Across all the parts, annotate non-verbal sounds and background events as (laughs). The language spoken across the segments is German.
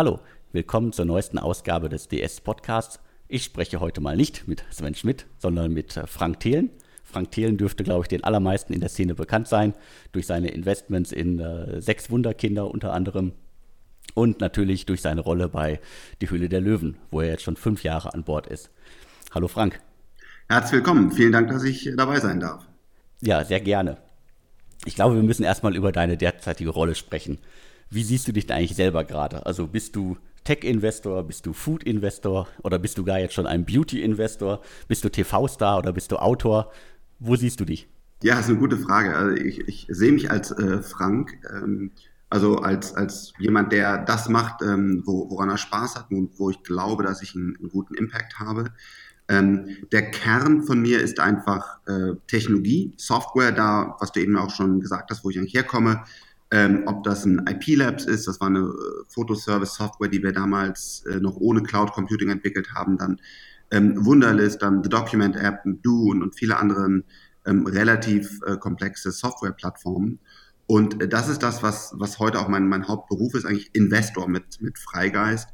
Hallo, willkommen zur neuesten Ausgabe des DS Podcasts. Ich spreche heute mal nicht mit Sven Schmidt, sondern mit äh, Frank Thelen. Frank Thelen dürfte, glaube ich, den allermeisten in der Szene bekannt sein, durch seine Investments in äh, sechs Wunderkinder unter anderem und natürlich durch seine Rolle bei Die Höhle der Löwen, wo er jetzt schon fünf Jahre an Bord ist. Hallo Frank. Herzlich willkommen. Vielen Dank, dass ich dabei sein darf. Ja, sehr gerne. Ich glaube, wir müssen erstmal über deine derzeitige Rolle sprechen. Wie siehst du dich da eigentlich selber gerade? Also bist du Tech-Investor, bist du Food-Investor oder bist du gar jetzt schon ein Beauty-Investor? Bist du TV-Star oder bist du Autor? Wo siehst du dich? Ja, das ist eine gute Frage. Also ich, ich sehe mich als äh, Frank, ähm, also als, als jemand, der das macht, ähm, wo, woran er Spaß hat und wo ich glaube, dass ich einen, einen guten Impact habe. Ähm, der Kern von mir ist einfach äh, Technologie, Software, da, was du eben auch schon gesagt hast, wo ich eigentlich herkomme ähm, ob das ein IP Labs ist, das war eine äh, Fotoservice-Software, die wir damals äh, noch ohne Cloud Computing entwickelt haben, dann ähm, Wunderlist, dann The Document App, Do und, und viele andere ähm, relativ äh, komplexe Software-Plattformen. Und äh, das ist das, was, was heute auch mein, mein Hauptberuf ist, eigentlich Investor mit, mit Freigeist.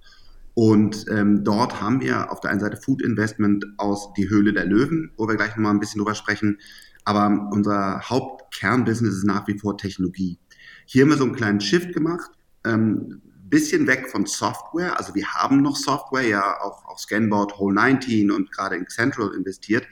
Und ähm, dort haben wir auf der einen Seite Food Investment aus die Höhle der Löwen, wo wir gleich nochmal ein bisschen drüber sprechen. Aber unser Hauptkernbusiness ist nach wie vor Technologie. Hier haben wir so einen kleinen Shift gemacht, ähm, bisschen weg von Software. Also wir haben noch Software, ja auch auf Scanboard, Whole19 und gerade in Central investiert,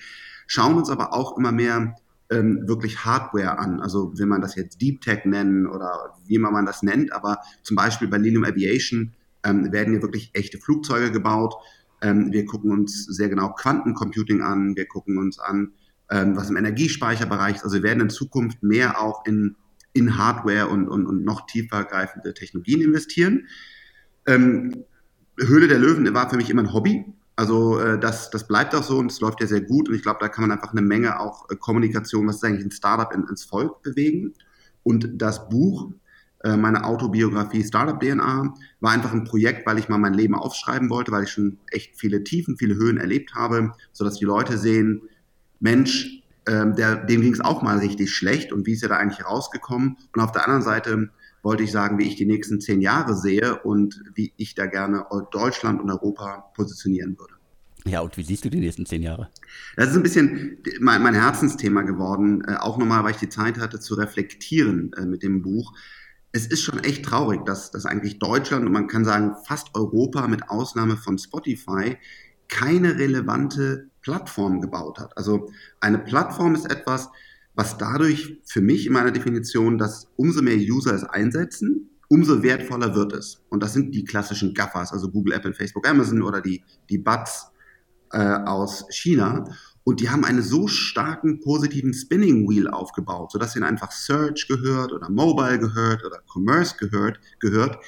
schauen uns aber auch immer mehr ähm, wirklich Hardware an. Also will man das jetzt Deep Tech nennen oder wie immer man das nennt, aber zum Beispiel bei Lilium Aviation ähm, werden hier wirklich echte Flugzeuge gebaut. Ähm, wir gucken uns sehr genau Quantencomputing an, wir gucken uns an, ähm, was im Energiespeicherbereich ist. Also wir werden in Zukunft mehr auch in in Hardware und, und, und noch tiefer greifende Technologien investieren. Ähm, Höhle der Löwen war für mich immer ein Hobby. Also äh, das, das bleibt auch so und es läuft ja sehr gut. Und ich glaube, da kann man einfach eine Menge auch äh, Kommunikation, was ist eigentlich ein Startup, in, ins Volk bewegen. Und das Buch, äh, meine Autobiografie Startup DNA, war einfach ein Projekt, weil ich mal mein Leben aufschreiben wollte, weil ich schon echt viele Tiefen, viele Höhen erlebt habe, sodass die Leute sehen, Mensch, ähm, der, dem ging es auch mal richtig schlecht und wie ist er da eigentlich rausgekommen? Und auf der anderen Seite wollte ich sagen, wie ich die nächsten zehn Jahre sehe und wie ich da gerne Deutschland und Europa positionieren würde. Ja, und wie siehst du die nächsten zehn Jahre? Das ist ein bisschen mein, mein Herzensthema geworden, äh, auch nochmal, weil ich die Zeit hatte zu reflektieren äh, mit dem Buch. Es ist schon echt traurig, dass, dass eigentlich Deutschland und man kann sagen fast Europa mit Ausnahme von Spotify keine relevante Plattform gebaut hat. Also eine Plattform ist etwas, was dadurch für mich in meiner Definition, dass umso mehr User es einsetzen, umso wertvoller wird es. Und das sind die klassischen Gaffers, also Google, Apple, Facebook, Amazon oder die, die Buds äh, aus China. Und die haben einen so starken positiven Spinning Wheel aufgebaut, sodass ihnen einfach Search gehört oder Mobile gehört oder Commerce gehört, gehört,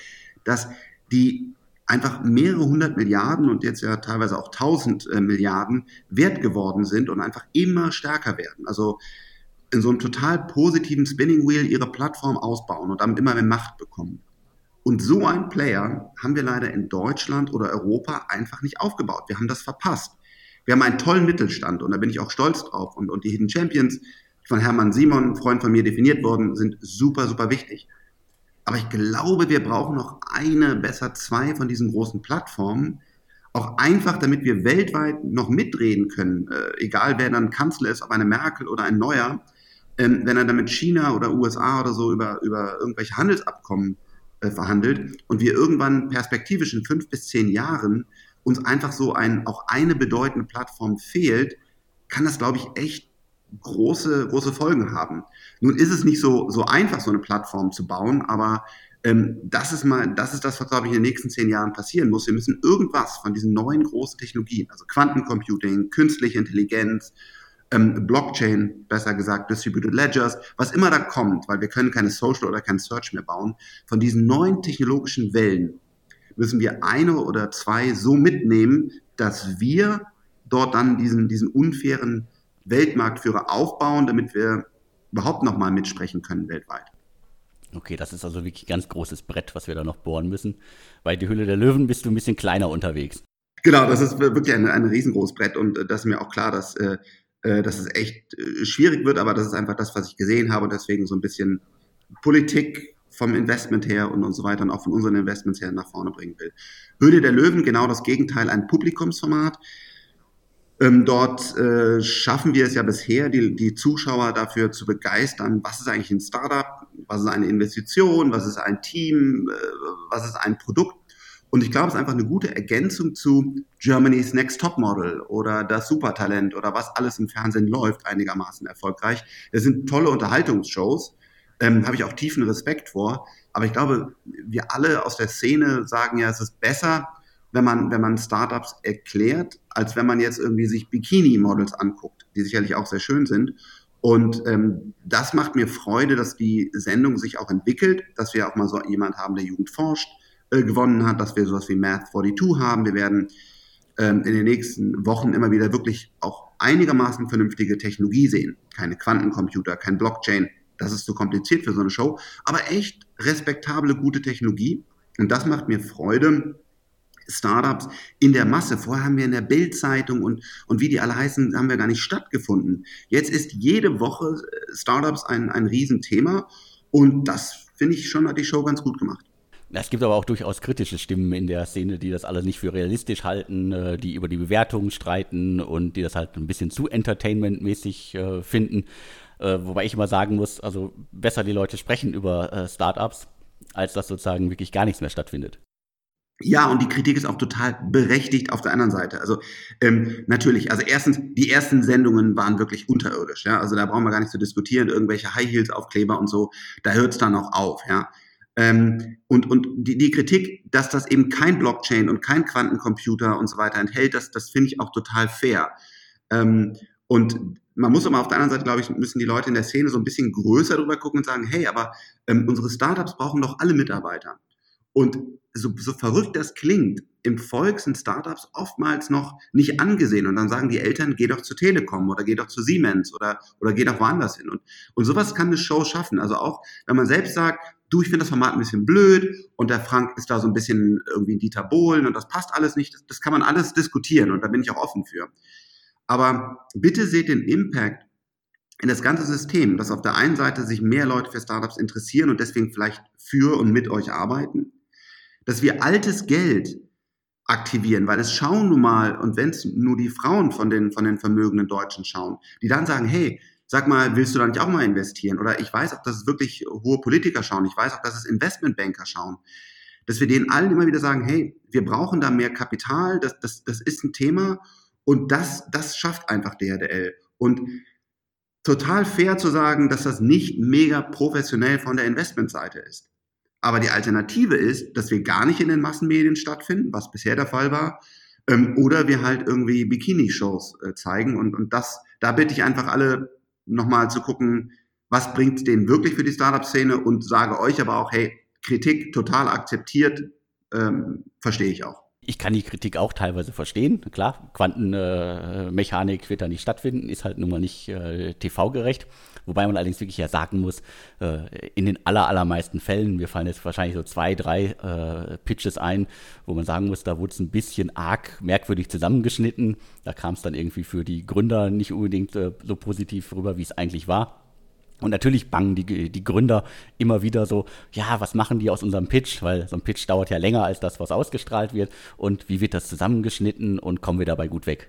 dass die einfach mehrere hundert Milliarden und jetzt ja teilweise auch tausend äh, Milliarden wert geworden sind und einfach immer stärker werden. Also in so einem total positiven Spinning Wheel ihre Plattform ausbauen und damit immer mehr Macht bekommen. Und so ein Player haben wir leider in Deutschland oder Europa einfach nicht aufgebaut. Wir haben das verpasst. Wir haben einen tollen Mittelstand und da bin ich auch stolz drauf. Und, und die Hidden Champions von Hermann Simon, Freund von mir, definiert worden, sind super, super wichtig. Aber ich glaube, wir brauchen noch eine, besser zwei von diesen großen Plattformen. Auch einfach, damit wir weltweit noch mitreden können, äh, egal wer dann Kanzler ist, ob eine Merkel oder ein Neuer, ähm, wenn er dann mit China oder USA oder so über, über irgendwelche Handelsabkommen äh, verhandelt und wir irgendwann perspektivisch in fünf bis zehn Jahren uns einfach so ein, auch eine bedeutende Plattform fehlt, kann das, glaube ich, echt große, große Folgen haben. Nun ist es nicht so, so einfach, so eine Plattform zu bauen, aber ähm, das ist mal, das ist das, was, glaube ich, in den nächsten zehn Jahren passieren muss. Wir müssen irgendwas von diesen neuen großen Technologien, also Quantencomputing, künstliche Intelligenz, ähm, Blockchain, besser gesagt, Distributed Ledgers, was immer da kommt, weil wir können keine Social oder kein Search mehr bauen, von diesen neuen technologischen Wellen müssen wir eine oder zwei so mitnehmen, dass wir dort dann diesen, diesen unfairen Weltmarktführer aufbauen, damit wir überhaupt nochmal mitsprechen können weltweit. Okay, das ist also wirklich ein ganz großes Brett, was wir da noch bohren müssen. Bei die Hülle der Löwen bist du ein bisschen kleiner unterwegs. Genau, das ist wirklich ein, ein riesengroßes Brett und äh, das ist mir auch klar, dass, äh, äh, dass es echt schwierig wird, aber das ist einfach das, was ich gesehen habe und deswegen so ein bisschen Politik vom Investment her und, und so weiter und auch von unseren Investments her nach vorne bringen will. Höhle der Löwen, genau das Gegenteil, ein Publikumsformat. Ähm, dort äh, schaffen wir es ja bisher, die, die Zuschauer dafür zu begeistern, was ist eigentlich ein Startup, was ist eine Investition, was ist ein Team, äh, was ist ein Produkt. Und ich glaube, es ist einfach eine gute Ergänzung zu Germany's Next Top Model oder das Supertalent oder was alles im Fernsehen läuft, einigermaßen erfolgreich. Das sind tolle Unterhaltungsshows, ähm, habe ich auch tiefen Respekt vor. Aber ich glaube, wir alle aus der Szene sagen ja, es ist besser, wenn man, wenn man Startups erklärt, als wenn man jetzt irgendwie sich Bikini-Models anguckt, die sicherlich auch sehr schön sind. Und ähm, das macht mir Freude, dass die Sendung sich auch entwickelt, dass wir auch mal so jemand haben, der Jugend forscht, äh, gewonnen hat, dass wir sowas wie Math 42 haben. Wir werden ähm, in den nächsten Wochen immer wieder wirklich auch einigermaßen vernünftige Technologie sehen. Keine Quantencomputer, kein Blockchain, das ist zu kompliziert für so eine Show, aber echt respektable, gute Technologie. Und das macht mir Freude. Startups in der Masse. Vorher haben wir in der Bildzeitung und, und wie die alle heißen, haben wir gar nicht stattgefunden. Jetzt ist jede Woche äh, Startups ein, ein Riesenthema und das finde ich schon, hat die Show ganz gut gemacht. Es gibt aber auch durchaus kritische Stimmen in der Szene, die das alles nicht für realistisch halten, äh, die über die Bewertungen streiten und die das halt ein bisschen zu entertainmentmäßig äh, finden. Wobei ich immer sagen muss, also besser die Leute sprechen über Startups, als dass sozusagen wirklich gar nichts mehr stattfindet. Ja, und die Kritik ist auch total berechtigt auf der anderen Seite. Also ähm, natürlich, also erstens, die ersten Sendungen waren wirklich unterirdisch, ja. Also da brauchen wir gar nicht zu diskutieren, irgendwelche High Heels Aufkleber und so, da hört es dann auch auf, ja. Ähm, und und die, die Kritik, dass das eben kein Blockchain und kein Quantencomputer und so weiter enthält, das, das finde ich auch total fair. Ähm, und man muss aber auf der anderen Seite, glaube ich, müssen die Leute in der Szene so ein bisschen größer drüber gucken und sagen, hey, aber ähm, unsere Startups brauchen doch alle Mitarbeiter. Und so, so verrückt das klingt, im Volk sind Startups oftmals noch nicht angesehen. Und dann sagen die Eltern, geh doch zu Telekom oder geh doch zu Siemens oder, oder geh doch woanders hin. Und, und sowas kann eine Show schaffen. Also auch, wenn man selbst sagt, du, ich finde das Format ein bisschen blöd und der Frank ist da so ein bisschen irgendwie Dieter Bohlen und das passt alles nicht. Das, das kann man alles diskutieren und da bin ich auch offen für. Aber bitte seht den Impact in das ganze System, dass auf der einen Seite sich mehr Leute für Startups interessieren und deswegen vielleicht für und mit euch arbeiten, dass wir altes Geld aktivieren, weil es schauen nun mal, und wenn es nur die Frauen von den, von den vermögenden Deutschen schauen, die dann sagen, hey, sag mal, willst du da nicht auch mal investieren? Oder ich weiß auch, dass es wirklich hohe Politiker schauen, ich weiß auch, dass es Investmentbanker schauen, dass wir denen allen immer wieder sagen, hey, wir brauchen da mehr Kapital, das, das, das ist ein Thema und das, das schafft einfach DHDL. Und total fair zu sagen, dass das nicht mega professionell von der Investmentseite ist. Aber die Alternative ist, dass wir gar nicht in den Massenmedien stattfinden, was bisher der Fall war, ähm, oder wir halt irgendwie Bikini-Shows äh, zeigen. Und, und das, da bitte ich einfach alle nochmal zu gucken, was bringt denen wirklich für die Startup-Szene und sage euch aber auch, hey, Kritik total akzeptiert, ähm, verstehe ich auch ich kann die Kritik auch teilweise verstehen. Klar, Quantenmechanik äh, wird da nicht stattfinden, ist halt nun mal nicht äh, TV-gerecht. Wobei man allerdings wirklich ja sagen muss, äh, in den aller, allermeisten Fällen, mir fallen jetzt wahrscheinlich so zwei, drei äh, Pitches ein, wo man sagen muss, da wurde es ein bisschen arg merkwürdig zusammengeschnitten. Da kam es dann irgendwie für die Gründer nicht unbedingt äh, so positiv rüber, wie es eigentlich war. Und natürlich bangen die, die Gründer immer wieder so, ja, was machen die aus unserem Pitch? Weil so ein Pitch dauert ja länger als das, was ausgestrahlt wird. Und wie wird das zusammengeschnitten und kommen wir dabei gut weg?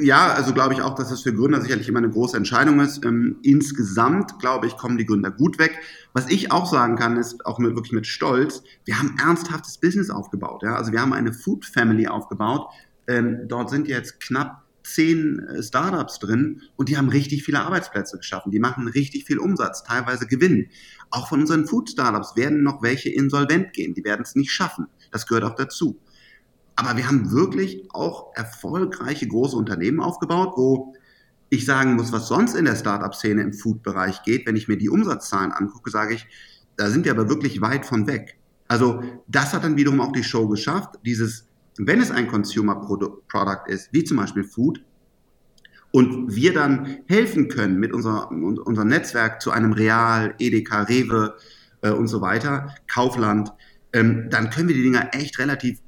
Ja, also glaube ich auch, dass das für Gründer sicherlich immer eine große Entscheidung ist. Ähm, insgesamt, glaube ich, kommen die Gründer gut weg. Was ich auch sagen kann, ist auch mit, wirklich mit Stolz, wir haben ernsthaftes Business aufgebaut. Ja? Also wir haben eine Food Family aufgebaut. Ähm, dort sind jetzt knapp zehn äh, Startups drin und die haben richtig viele Arbeitsplätze geschaffen. Die machen richtig viel Umsatz, teilweise Gewinn. Auch von unseren Food-Startups werden noch welche insolvent gehen. Die werden es nicht schaffen. Das gehört auch dazu. Aber wir haben wirklich auch erfolgreiche große Unternehmen aufgebaut, wo ich sagen muss, was sonst in der Startup-Szene im Food-Bereich geht, wenn ich mir die Umsatzzahlen angucke, sage ich, da sind wir aber wirklich weit von weg. Also das hat dann wiederum auch die Show geschafft, dieses wenn es ein Consumer Product ist, wie zum Beispiel Food, und wir dann helfen können mit unser, unserem Netzwerk zu einem Real, Edeka, Rewe äh, und so weiter, Kaufland, ähm, dann können wir die Dinger echt relativ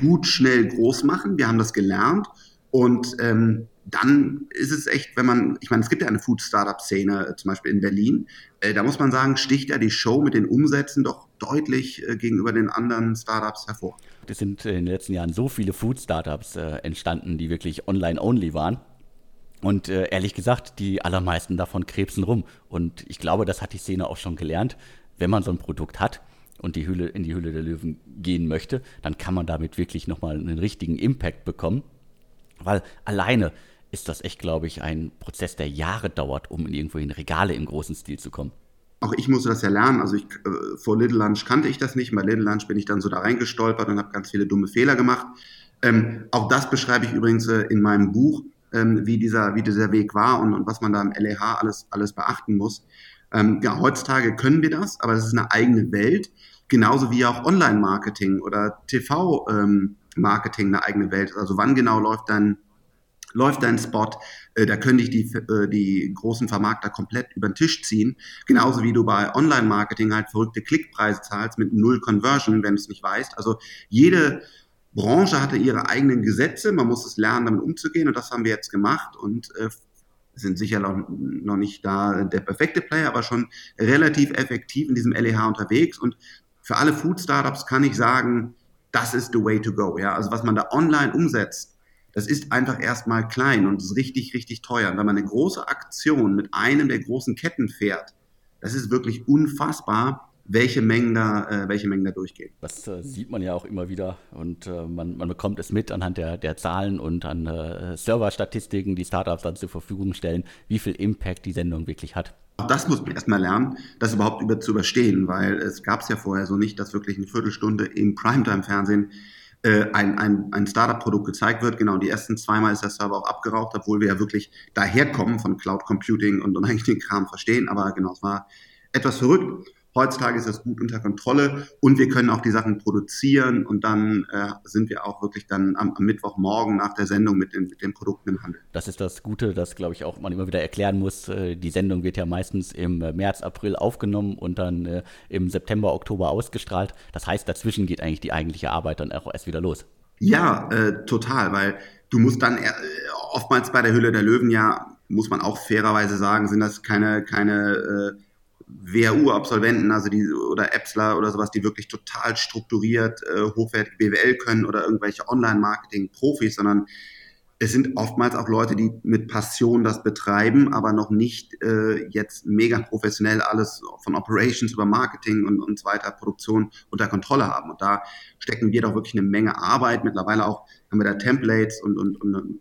gut, schnell groß machen. Wir haben das gelernt und ähm, dann ist es echt, wenn man, ich meine, es gibt ja eine Food-Startup-Szene, äh, zum Beispiel in Berlin, äh, da muss man sagen, sticht ja die Show mit den Umsätzen doch deutlich äh, gegenüber den anderen Startups hervor. Es sind in den letzten Jahren so viele Food-Startups äh, entstanden, die wirklich online-only waren. Und äh, ehrlich gesagt, die allermeisten davon krebsen rum. Und ich glaube, das hat die Szene auch schon gelernt. Wenn man so ein Produkt hat und die Hülle, in die Hülle der Löwen gehen möchte, dann kann man damit wirklich nochmal einen richtigen Impact bekommen. Weil alleine ist das echt, glaube ich, ein Prozess, der Jahre dauert, um in irgendwo in Regale im großen Stil zu kommen. Auch ich musste das ja lernen. Also ich, äh, vor Little Lunch kannte ich das nicht. Bei Little Lunch bin ich dann so da reingestolpert und habe ganz viele dumme Fehler gemacht. Ähm, auch das beschreibe ich übrigens äh, in meinem Buch, ähm, wie, dieser, wie dieser Weg war und, und was man da im LEH alles, alles beachten muss. Ähm, ja, heutzutage können wir das, aber es ist eine eigene Welt. Genauso wie auch Online-Marketing oder TV-Marketing ähm, eine eigene Welt ist. Also wann genau läuft dein läuft dein Spot, äh, da können dich die, äh, die großen Vermarkter komplett über den Tisch ziehen. Genauso wie du bei Online-Marketing halt verrückte Klickpreise zahlst mit null Conversion, wenn du es nicht weißt. Also jede Branche hatte ihre eigenen Gesetze, man muss es lernen, damit umzugehen und das haben wir jetzt gemacht und äh, sind sicher noch, nicht da der perfekte Player, aber schon relativ effektiv in diesem LEH unterwegs und für alle Food-Startups kann ich sagen, das ist the way to go. Ja? Also was man da online umsetzt, das ist einfach erstmal klein und ist richtig, richtig teuer. Und wenn man eine große Aktion mit einem der großen Ketten fährt, das ist wirklich unfassbar, welche Mengen da, äh, welche Mengen da durchgehen. Das äh, sieht man ja auch immer wieder und äh, man, man bekommt es mit anhand der, der Zahlen und an äh, Serverstatistiken, die Startups dann zur Verfügung stellen, wie viel Impact die Sendung wirklich hat. Auch das muss man erstmal lernen, das überhaupt über, zu überstehen, weil es gab es ja vorher so nicht, dass wirklich eine Viertelstunde im Primetime-Fernsehen äh, ein, ein, ein Startup-Produkt gezeigt wird. Genau, die ersten zweimal ist der Server auch abgeraucht, obwohl wir ja wirklich daherkommen von Cloud Computing und, und (laughs) eigentlich den Kram verstehen. Aber genau, es war etwas verrückt. Heutzutage ist das gut unter Kontrolle und wir können auch die Sachen produzieren und dann äh, sind wir auch wirklich dann am, am, Mittwochmorgen nach der Sendung mit den, mit den Produkten im Handel. Das ist das Gute, das glaube ich auch man immer wieder erklären muss. Äh, die Sendung wird ja meistens im äh, März, April aufgenommen und dann äh, im September, Oktober ausgestrahlt. Das heißt, dazwischen geht eigentlich die eigentliche Arbeit dann auch erst wieder los. Ja, äh, total, weil du musst dann äh, oftmals bei der Hülle der Löwen ja, muss man auch fairerweise sagen, sind das keine, keine WHU-Absolventen, also die oder Epsler oder sowas, die wirklich total strukturiert äh, hochwertig BWL können oder irgendwelche Online-Marketing-Profis, sondern es sind oftmals auch Leute, die mit Passion das betreiben, aber noch nicht äh, jetzt mega professionell alles von Operations über Marketing und, und so weiter, Produktion unter Kontrolle haben. Und da stecken wir doch wirklich eine Menge Arbeit. Mittlerweile auch haben wir da Templates und, und, und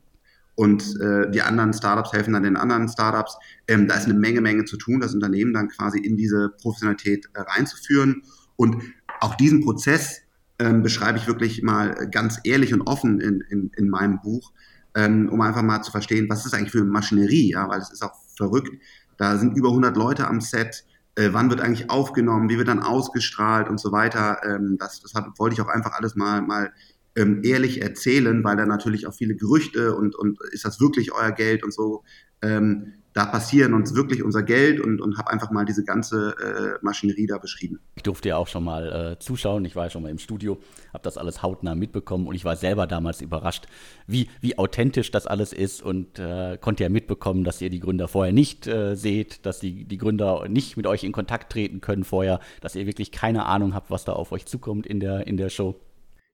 und äh, die anderen Startups helfen dann den anderen Startups. Ähm, da ist eine Menge, Menge zu tun, das Unternehmen dann quasi in diese Professionalität äh, reinzuführen. Und auch diesen Prozess ähm, beschreibe ich wirklich mal ganz ehrlich und offen in, in, in meinem Buch, ähm, um einfach mal zu verstehen, was ist eigentlich für eine Maschinerie, ja, weil es ist auch verrückt. Da sind über 100 Leute am Set. Äh, wann wird eigentlich aufgenommen? Wie wird dann ausgestrahlt und so weiter? Ähm, das, das wollte ich auch einfach alles mal, mal ähm, ehrlich erzählen, weil da natürlich auch viele Gerüchte und, und ist das wirklich euer Geld und so ähm, da passieren uns wirklich unser Geld und, und habe einfach mal diese ganze äh, Maschinerie da beschrieben. Ich durfte ja auch schon mal äh, zuschauen, ich war ja schon mal im Studio, habe das alles hautnah mitbekommen und ich war selber damals überrascht, wie, wie authentisch das alles ist und äh, konnte ja mitbekommen, dass ihr die Gründer vorher nicht äh, seht, dass die, die Gründer nicht mit euch in Kontakt treten können vorher, dass ihr wirklich keine Ahnung habt, was da auf euch zukommt in der, in der Show.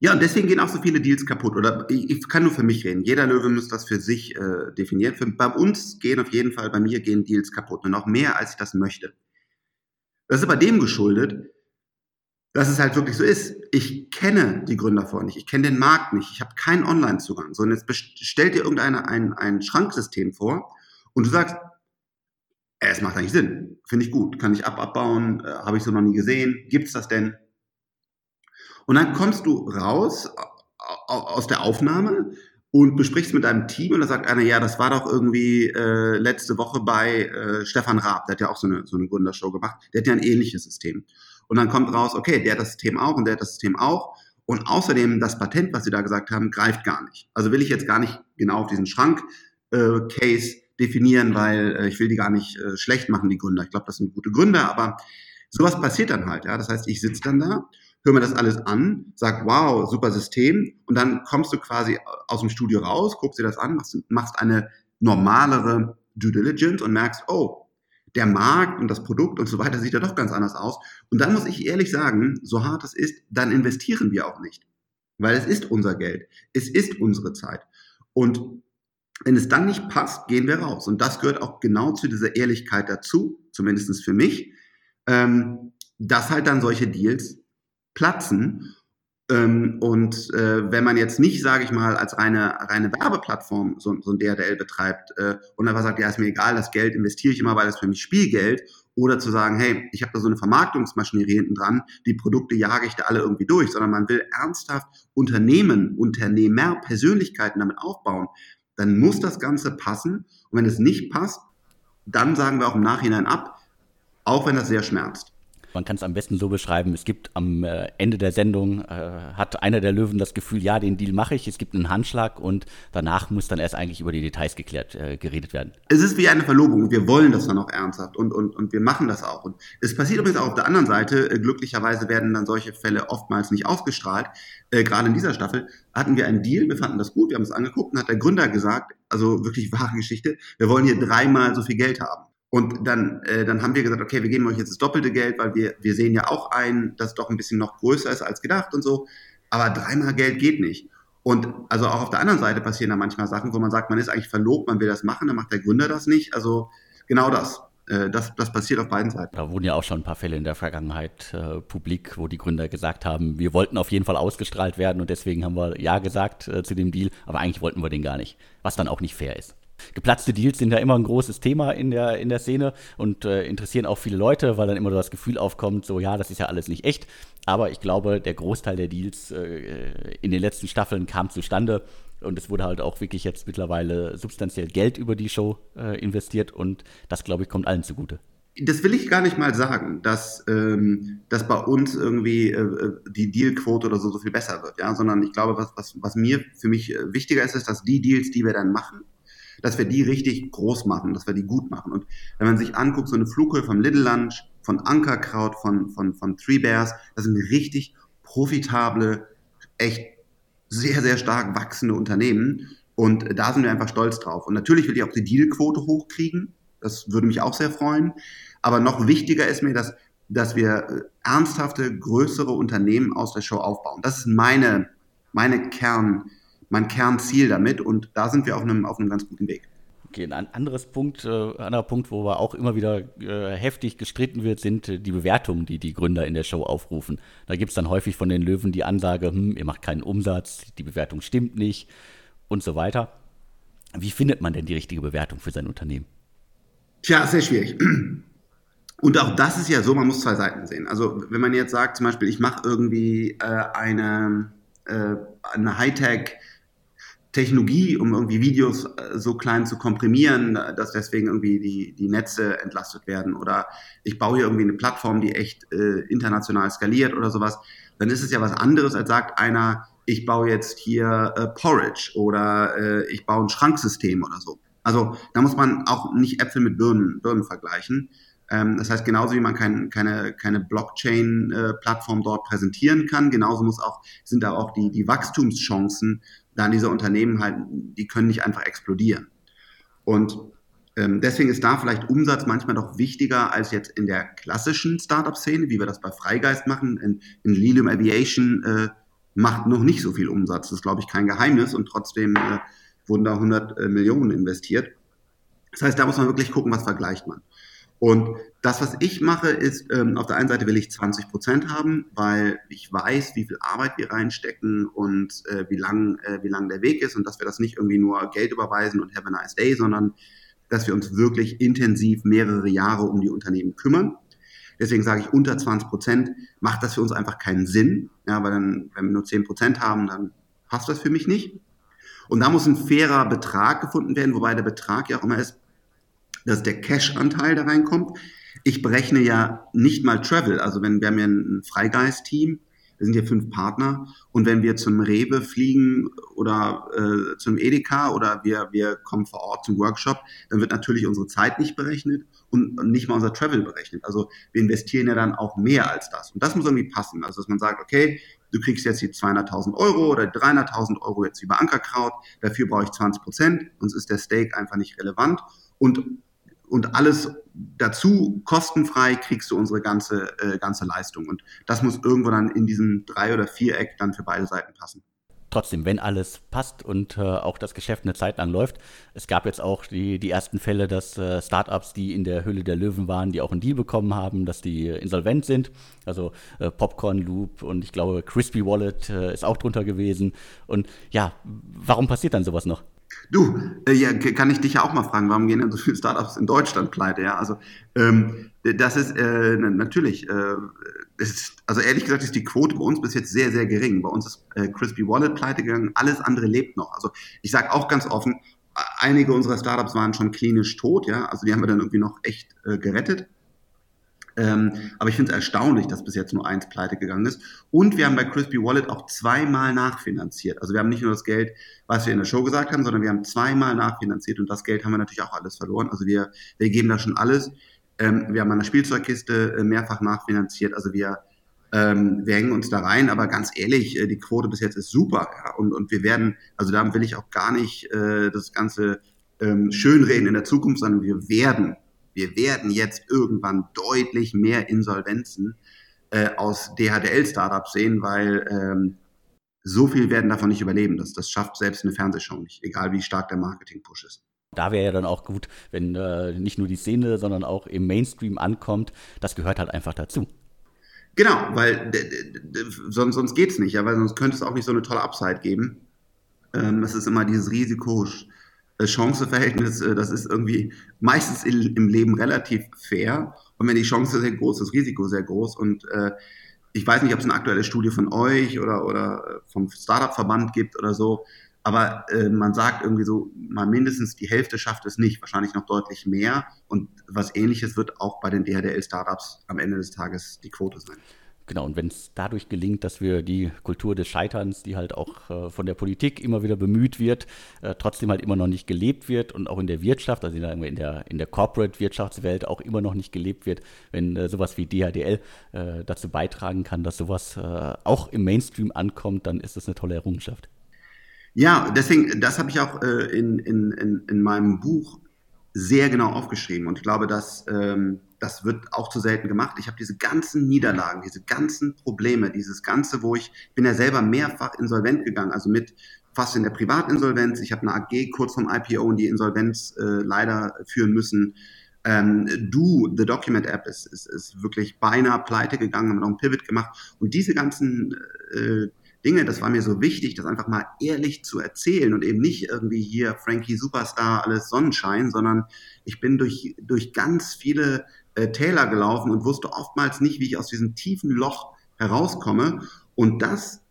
Ja, und deswegen gehen auch so viele Deals kaputt. Oder ich, ich kann nur für mich reden. Jeder Löwe muss das für sich äh, definieren. Für, bei uns gehen auf jeden Fall, bei mir gehen Deals kaputt. Und auch mehr, als ich das möchte. Das ist aber dem geschuldet, dass es halt wirklich so ist. Ich kenne die Gründer vorher nicht. Ich kenne den Markt nicht. Ich habe keinen Online-Zugang. So, und jetzt stellt dir irgendeiner ein, ein Schranksystem vor und du sagst, es macht eigentlich Sinn. Finde ich gut. Kann ich ab abbauen? Äh, habe ich so noch nie gesehen. Gibt es das denn? Und dann kommst du raus aus der Aufnahme und besprichst mit deinem Team und da sagt einer, ja, das war doch irgendwie äh, letzte Woche bei äh, Stefan Raab, der hat ja auch so eine, so eine Gründershow gemacht, der hat ja ein ähnliches System. Und dann kommt raus, okay, der hat das System auch und der hat das System auch. Und außerdem, das Patent, was Sie da gesagt haben, greift gar nicht. Also will ich jetzt gar nicht genau auf diesen Schrank-Case äh, definieren, weil äh, ich will die gar nicht äh, schlecht machen, die Gründer. Ich glaube, das sind gute Gründer, aber sowas passiert dann halt. Ja? Das heißt, ich sitze dann da hör mir das alles an, sag, wow, super System. Und dann kommst du quasi aus dem Studio raus, guckst dir das an, machst, machst eine normalere Due Diligence und merkst, oh, der Markt und das Produkt und so weiter sieht ja doch ganz anders aus. Und dann muss ich ehrlich sagen, so hart es ist, dann investieren wir auch nicht. Weil es ist unser Geld. Es ist unsere Zeit. Und wenn es dann nicht passt, gehen wir raus. Und das gehört auch genau zu dieser Ehrlichkeit dazu, zumindest für mich, ähm, dass halt dann solche Deals platzen. Ähm, und äh, wenn man jetzt nicht, sage ich mal, als reine, reine Werbeplattform so, so ein DRDL betreibt äh, und einfach sagt, ja, ist mir egal, das Geld investiere ich immer, weil das für mich Spielgeld, oder zu sagen, hey, ich habe da so eine Vermarktungsmaschinerie hinten dran, die Produkte jage ich da alle irgendwie durch, sondern man will ernsthaft Unternehmen, Unternehmer, Persönlichkeiten damit aufbauen, dann muss das Ganze passen. Und wenn es nicht passt, dann sagen wir auch im Nachhinein ab, auch wenn das sehr schmerzt. Man kann es am besten so beschreiben, es gibt am äh, Ende der Sendung, äh, hat einer der Löwen das Gefühl, ja, den Deal mache ich, es gibt einen Handschlag und danach muss dann erst eigentlich über die Details geklärt, äh, geredet werden. Es ist wie eine Verlobung, wir wollen das dann auch ernsthaft und, und, und wir machen das auch. Und es passiert übrigens auch auf der anderen Seite, glücklicherweise werden dann solche Fälle oftmals nicht ausgestrahlt. gerade in dieser Staffel hatten wir einen Deal, wir fanden das gut, wir haben es angeguckt und hat der Gründer gesagt, also wirklich wahre Geschichte, wir wollen hier dreimal so viel Geld haben. Und dann, äh, dann haben wir gesagt, okay, wir geben euch jetzt das doppelte Geld, weil wir, wir sehen ja auch ein, dass es doch ein bisschen noch größer ist als gedacht und so. Aber dreimal Geld geht nicht. Und also auch auf der anderen Seite passieren da manchmal Sachen, wo man sagt, man ist eigentlich verlobt, man will das machen, dann macht der Gründer das nicht. Also genau das. Äh, das, das passiert auf beiden Seiten. Da wurden ja auch schon ein paar Fälle in der Vergangenheit äh, publik, wo die Gründer gesagt haben, wir wollten auf jeden Fall ausgestrahlt werden und deswegen haben wir Ja gesagt äh, zu dem Deal, aber eigentlich wollten wir den gar nicht, was dann auch nicht fair ist. Geplatzte Deals sind ja immer ein großes Thema in der, in der Szene und äh, interessieren auch viele Leute, weil dann immer das Gefühl aufkommt, so ja, das ist ja alles nicht echt. Aber ich glaube, der Großteil der Deals äh, in den letzten Staffeln kam zustande und es wurde halt auch wirklich jetzt mittlerweile substanziell Geld über die Show äh, investiert und das, glaube ich, kommt allen zugute. Das will ich gar nicht mal sagen, dass, ähm, dass bei uns irgendwie äh, die Dealquote oder so so viel besser wird, ja, sondern ich glaube, was, was, was mir für mich äh, wichtiger ist, ist, dass die Deals, die wir dann machen, dass wir die richtig groß machen, dass wir die gut machen. Und wenn man sich anguckt, so eine Flughöhe vom Little Lunch, von Ankerkraut, von, von, von Three Bears, das sind richtig profitable, echt sehr, sehr stark wachsende Unternehmen. Und da sind wir einfach stolz drauf. Und natürlich will ich auch die Dealquote hochkriegen. Das würde mich auch sehr freuen. Aber noch wichtiger ist mir, dass, dass wir äh, ernsthafte, größere Unternehmen aus der Show aufbauen. Das ist meine, meine Kern, mein Kernziel damit und da sind wir auf einem, auf einem ganz guten Weg. Okay, ein anderes Punkt, äh, anderer Punkt, wo wir auch immer wieder äh, heftig gestritten wird, sind äh, die Bewertungen, die die Gründer in der Show aufrufen. Da gibt es dann häufig von den Löwen die Ansage, hm, ihr macht keinen Umsatz, die Bewertung stimmt nicht und so weiter. Wie findet man denn die richtige Bewertung für sein Unternehmen? Tja, sehr schwierig. (clears throat) Und auch das ist ja so, man muss zwei Seiten sehen. Also wenn man jetzt sagt, zum Beispiel, ich mache irgendwie äh, eine, äh, eine Hightech- Technologie, um irgendwie Videos äh, so klein zu komprimieren, dass deswegen irgendwie die, die Netze entlastet werden oder ich baue hier irgendwie eine Plattform, die echt äh, international skaliert oder sowas, dann ist es ja was anderes, als sagt einer, ich baue jetzt hier äh, Porridge oder äh, ich baue ein Schranksystem oder so. Also da muss man auch nicht Äpfel mit Birnen, Birnen vergleichen. Ähm, das heißt, genauso wie man kein, keine, keine Blockchain-Plattform äh, dort präsentieren kann, genauso muss auch, sind da auch die, die Wachstumschancen dann diese Unternehmen halt, die können nicht einfach explodieren. Und ähm, deswegen ist da vielleicht Umsatz manchmal doch wichtiger als jetzt in der klassischen Startup-Szene, wie wir das bei Freigeist machen. In, in Lilium Aviation äh, macht noch nicht so viel Umsatz. Das ist, glaube ich, kein Geheimnis und trotzdem äh, wurden da 100 äh, Millionen investiert. Das heißt, da muss man wirklich gucken, was vergleicht man. Und das, was ich mache, ist, ähm, auf der einen Seite will ich 20 Prozent haben, weil ich weiß, wie viel Arbeit wir reinstecken und äh, wie lang, äh, wie lang der Weg ist und dass wir das nicht irgendwie nur Geld überweisen und have a nice day, sondern dass wir uns wirklich intensiv mehrere Jahre um die Unternehmen kümmern. Deswegen sage ich, unter 20 Prozent macht das für uns einfach keinen Sinn, ja, weil dann, wenn wir nur 10 Prozent haben, dann passt das für mich nicht. Und da muss ein fairer Betrag gefunden werden, wobei der Betrag ja auch immer ist, dass der Cash-Anteil da reinkommt. Ich berechne ja nicht mal Travel. Also wenn wir haben ja ein Freigeist-Team, wir sind hier fünf Partner und wenn wir zum Rewe fliegen oder äh, zum Edeka oder wir, wir kommen vor Ort zum Workshop, dann wird natürlich unsere Zeit nicht berechnet und nicht mal unser Travel berechnet. Also wir investieren ja dann auch mehr als das. Und das muss irgendwie passen. Also dass man sagt, okay, du kriegst jetzt die 200.000 Euro oder 300.000 Euro jetzt über Ankerkraut, dafür brauche ich 20 Prozent, sonst ist der Stake einfach nicht relevant und und alles dazu kostenfrei kriegst du unsere ganze, äh, ganze Leistung. Und das muss irgendwo dann in diesem Drei- oder Viereck dann für beide Seiten passen trotzdem, wenn alles passt und äh, auch das Geschäft eine Zeit lang läuft, es gab jetzt auch die, die ersten Fälle, dass äh, Startups, die in der Hülle der Löwen waren, die auch einen Deal bekommen haben, dass die insolvent sind. Also äh, Popcorn Loop und ich glaube Crispy Wallet äh, ist auch drunter gewesen. Und ja, warum passiert dann sowas noch? Du, äh, ja, kann ich dich ja auch mal fragen, warum gehen denn so viele Startups in Deutschland pleite? Ja, also ähm, das ist äh, natürlich, äh, ist, also ehrlich gesagt ist die Quote bei uns bis jetzt sehr, sehr gering. Bei uns ist äh, Crispy Wallet pleite gegangen, alles andere lebt noch. Also ich sage auch ganz offen, einige unserer Startups waren schon klinisch tot, ja, also die haben wir dann irgendwie noch echt äh, gerettet. Ähm, aber ich finde es erstaunlich, dass bis jetzt nur eins pleite gegangen ist. Und wir haben bei Crispy Wallet auch zweimal nachfinanziert. Also wir haben nicht nur das Geld, was wir in der Show gesagt haben, sondern wir haben zweimal nachfinanziert und das Geld haben wir natürlich auch alles verloren. Also wir, wir geben da schon alles. Ähm, wir haben an der Spielzeugkiste äh, mehrfach nachfinanziert. Also wir, ähm, wir hängen uns da rein. Aber ganz ehrlich, äh, die Quote bis jetzt ist super. Ja? Und, und wir werden, also da will ich auch gar nicht äh, das Ganze ähm, schönreden in der Zukunft, sondern wir werden wir werden jetzt irgendwann deutlich mehr Insolvenzen äh, aus DHDL-Startups sehen, weil ähm, so viel werden davon nicht überleben. Das, das schafft selbst eine Fernsehshow nicht, egal wie stark der Marketing-Push ist. Da wäre ja dann auch gut, wenn äh, nicht nur die Szene, sondern auch im Mainstream ankommt. Das gehört halt einfach dazu. Genau, weil sonst, sonst geht es nicht, ja, weil sonst könnte es auch nicht so eine tolle Upside geben. Ähm, es ist immer dieses Risiko, Chanceverhältnis, äh, das ist irgendwie meistens im Leben relativ fair. Und wenn die Chance sehr groß ist, das Risiko sehr groß. Und äh, ich weiß nicht, ob es eine aktuelle Studie von euch oder, oder vom Startup-Verband gibt oder so. Aber äh, man sagt irgendwie so, mal mindestens die Hälfte schafft es nicht, wahrscheinlich noch deutlich mehr. Und was ähnliches wird auch bei den DHDL-Startups am Ende des Tages die Quote sein. Genau, und wenn es dadurch gelingt, dass wir die Kultur des Scheiterns, die halt auch äh, von der Politik immer wieder bemüht wird, äh, trotzdem halt immer noch nicht gelebt wird und auch in der Wirtschaft, also in der, in der Corporate-Wirtschaftswelt auch immer noch nicht gelebt wird, wenn äh, sowas wie DHDL äh, dazu beitragen kann, dass sowas äh, auch im Mainstream ankommt, dann ist das eine tolle Errungenschaft. Ja, deswegen, das habe ich auch äh, in, in, in, in meinem Buch sehr genau aufgeschrieben und ich glaube, dass ähm, das wird auch zu selten gemacht. Ich habe diese ganzen Niederlagen, diese ganzen Probleme, dieses ganze, wo ich bin ja selber mehrfach insolvent gegangen, also mit fast in der Privatinsolvenz. Ich habe eine AG kurz vom IPO in die Insolvenz äh, leider führen müssen. Ähm, du, The Document App, ist, ist, ist wirklich beinahe pleite gegangen, haben noch einen Pivot gemacht. Und diese ganzen äh, Dinge, das war mir so wichtig, das einfach mal ehrlich zu erzählen und eben nicht irgendwie hier Frankie Superstar, alles Sonnenschein, sondern ich bin durch, durch ganz viele äh, Täler gelaufen und wusste oftmals nicht, wie ich aus diesem tiefen Loch herauskomme. Und das,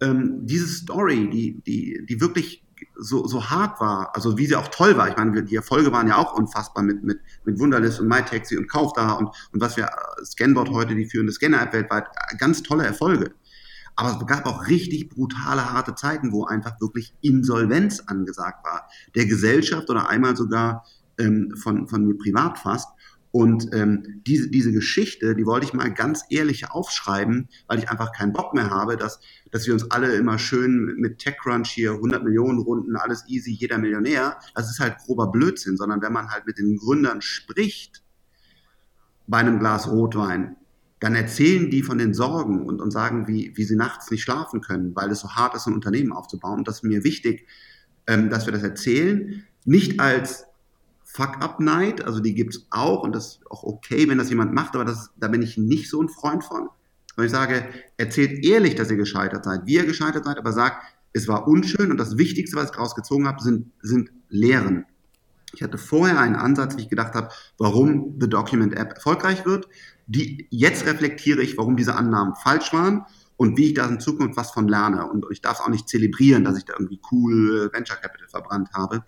ähm, diese Story, die, die, die wirklich so, so hart war, also wie sie auch toll war. Ich meine, die Erfolge waren ja auch unfassbar mit, mit, mit Wunderlist und MyTaxi und Kauf da und, und was wir, äh, Scanboard heute, die führende Scanner-App weltweit, ganz tolle Erfolge. Aber es gab auch richtig brutale, harte Zeiten, wo einfach wirklich Insolvenz angesagt war. Der Gesellschaft oder einmal sogar ähm, von, von mir privat fast. Und ähm, diese, diese Geschichte, die wollte ich mal ganz ehrlich aufschreiben, weil ich einfach keinen Bock mehr habe, dass, dass wir uns alle immer schön mit TechCrunch hier 100 Millionen Runden, alles easy, jeder Millionär. Das ist halt grober Blödsinn, sondern wenn man halt mit den Gründern spricht bei einem Glas Rotwein, dann erzählen die von den Sorgen und, und sagen, wie, wie sie nachts nicht schlafen können, weil es so hart ist, ein Unternehmen aufzubauen. Und das ist mir wichtig, ähm, dass wir das erzählen. Nicht als Fuck-Up-Night, also die gibt's auch und das ist auch okay, wenn das jemand macht, aber das, da bin ich nicht so ein Freund von. Und ich sage, erzählt ehrlich, dass ihr gescheitert seid, wie ihr gescheitert seid, aber sagt, es war unschön und das Wichtigste, was ich daraus gezogen habe, sind, sind Lehren. Ich hatte vorher einen Ansatz, wie ich gedacht habe, warum The Document App erfolgreich wird. Die, jetzt reflektiere ich, warum diese Annahmen falsch waren und wie ich da in Zukunft was von lerne. Und ich darf es auch nicht zelebrieren, dass ich da irgendwie cool Venture Capital verbrannt habe.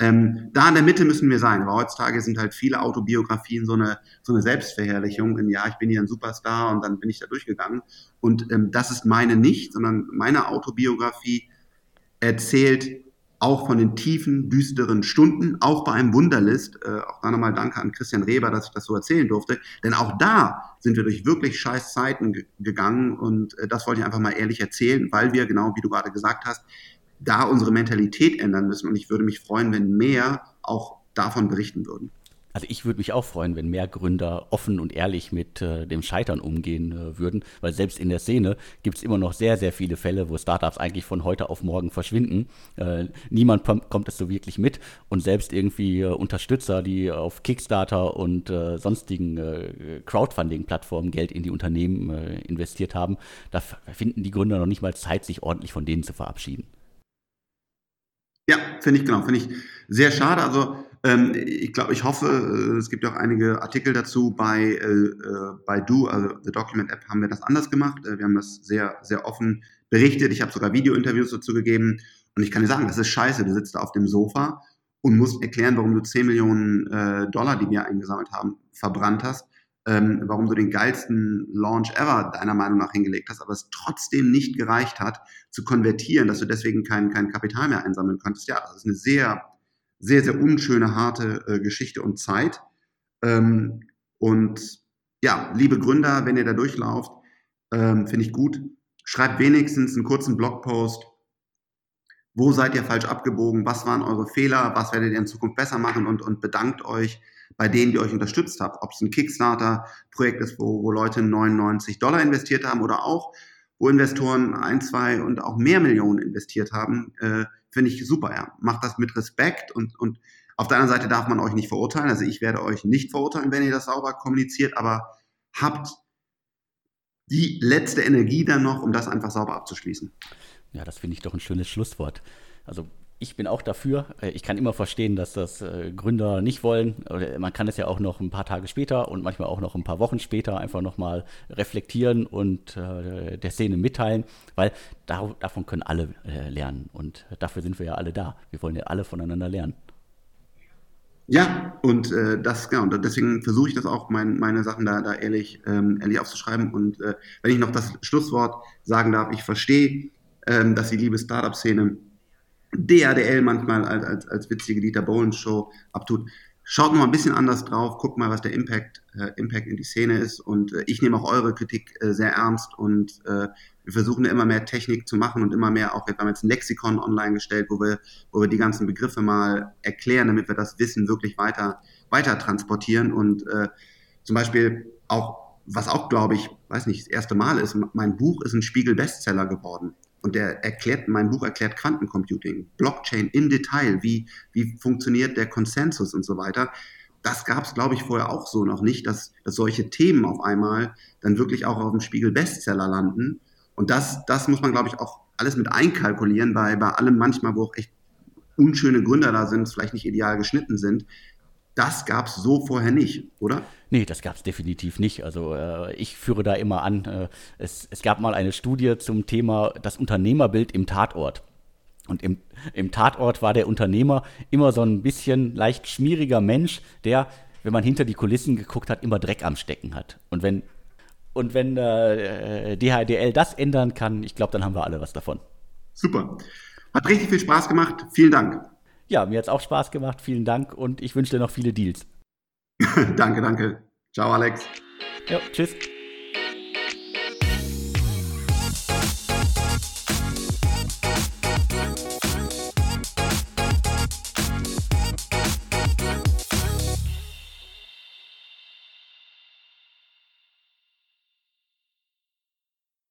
Ähm, da in der Mitte müssen wir sein. Aber heutzutage sind halt viele Autobiografien so eine, so eine Selbstverherrlichung. In, ja, ich bin hier ein Superstar und dann bin ich da durchgegangen. Und ähm, das ist meine nicht, sondern meine Autobiografie erzählt auch von den tiefen, düsteren Stunden, auch bei einem Wunderlist. Äh, auch da nochmal danke an Christian Reber, dass ich das so erzählen durfte. Denn auch da sind wir durch wirklich scheiß Zeiten gegangen und äh, das wollte ich einfach mal ehrlich erzählen, weil wir, genau wie du gerade gesagt hast, da unsere Mentalität ändern müssen. Und ich würde mich freuen, wenn mehr auch davon berichten würden. Also ich würde mich auch freuen, wenn mehr Gründer offen und ehrlich mit äh, dem Scheitern umgehen äh, würden, weil selbst in der Szene gibt es immer noch sehr, sehr viele Fälle, wo Startups eigentlich von heute auf morgen verschwinden. Äh, niemand kommt es so wirklich mit und selbst irgendwie äh, Unterstützer, die auf Kickstarter und äh, sonstigen äh, Crowdfunding-Plattformen Geld in die Unternehmen investiert haben, da finden die Gründer noch nicht mal Zeit, sich ordentlich von denen zu verabschieden. Ja, finde ich genau, finde ich sehr schade. Also ähm, ich glaube, ich hoffe, äh, es gibt ja auch einige Artikel dazu bei, äh, äh, bei Do, also The Document App haben wir das anders gemacht. Äh, wir haben das sehr, sehr offen berichtet. Ich habe sogar Video-Interviews dazu gegeben. Und ich kann dir sagen, das ist scheiße. Du sitzt da auf dem Sofa und musst erklären, warum du 10 Millionen äh, Dollar, die wir eingesammelt haben, verbrannt hast. Ähm, warum du den geilsten Launch ever deiner Meinung nach hingelegt hast, aber es trotzdem nicht gereicht hat, zu konvertieren, dass du deswegen kein, kein Kapital mehr einsammeln konntest. Ja, das ist eine sehr sehr, sehr unschöne, harte äh, Geschichte und Zeit. Ähm, und ja, liebe Gründer, wenn ihr da durchlauft, ähm, finde ich gut. Schreibt wenigstens einen kurzen Blogpost. Wo seid ihr falsch abgebogen? Was waren eure Fehler? Was werdet ihr in Zukunft besser machen? Und, und bedankt euch bei denen, die euch unterstützt habt. Ob es ein Kickstarter-Projekt ist, wo, wo Leute 99 Dollar investiert haben oder auch, wo Investoren ein, zwei und auch mehr Millionen investiert haben. Äh, finde ich super, ja. Macht das mit Respekt und, und auf der anderen Seite darf man euch nicht verurteilen. Also ich werde euch nicht verurteilen, wenn ihr das sauber kommuniziert, aber habt die letzte Energie dann noch, um das einfach sauber abzuschließen. Ja, das finde ich doch ein schönes Schlusswort. Also ich bin auch dafür. Äh, ich kann immer verstehen, dass das äh, Gründer nicht wollen. Man kann es ja auch noch ein paar Tage später und manchmal auch noch ein paar Wochen später einfach nochmal reflektieren und äh, der Szene mitteilen, weil davon können alle lernen. Und dafür sind wir ja alle da. Wir wollen ja alle voneinander lernen. Ja, und äh, das, genau, deswegen versuche ich das auch, mein, meine Sachen da, da ehrlich, ähm, ehrlich aufzuschreiben. Und äh, wenn ich noch das Schlusswort sagen darf, ich verstehe, ähm, dass die liebe Startup-Szene DADL manchmal als, als, als witzige Dieter Bohlen Show abtut. Schaut noch mal ein bisschen anders drauf, guckt mal, was der Impact, äh, Impact in die Szene ist. Und äh, ich nehme auch eure Kritik äh, sehr ernst und äh, wir versuchen immer mehr Technik zu machen und immer mehr auch, wir haben jetzt ein Lexikon online gestellt, wo wir, wo wir die ganzen Begriffe mal erklären, damit wir das Wissen wirklich weiter, weiter transportieren. Und äh, zum Beispiel auch, was auch, glaube ich, weiß nicht, das erste Mal ist, mein Buch ist ein Spiegel-Bestseller geworden. Und der erklärt, mein Buch erklärt Quantencomputing, Blockchain im Detail, wie, wie funktioniert der Konsensus und so weiter. Das gab es, glaube ich, vorher auch so noch nicht, dass, dass solche Themen auf einmal dann wirklich auch auf dem Spiegel Bestseller landen. Und das, das muss man, glaube ich, auch alles mit einkalkulieren, bei, bei allem manchmal, wo auch echt unschöne Gründer da sind, vielleicht nicht ideal geschnitten sind. Das gab es so vorher nicht, oder? Nee, das gab es definitiv nicht. Also äh, ich führe da immer an, äh, es, es gab mal eine Studie zum Thema das Unternehmerbild im Tatort. Und im, im Tatort war der Unternehmer immer so ein bisschen leicht schmieriger Mensch, der, wenn man hinter die Kulissen geguckt hat, immer Dreck am Stecken hat. Und wenn, und wenn äh, DHDL das ändern kann, ich glaube, dann haben wir alle was davon. Super. Hat richtig viel Spaß gemacht. Vielen Dank. Ja, mir hat es auch Spaß gemacht. Vielen Dank und ich wünsche dir noch viele Deals. (laughs) danke, danke. Ciao, Alex. Ja, tschüss.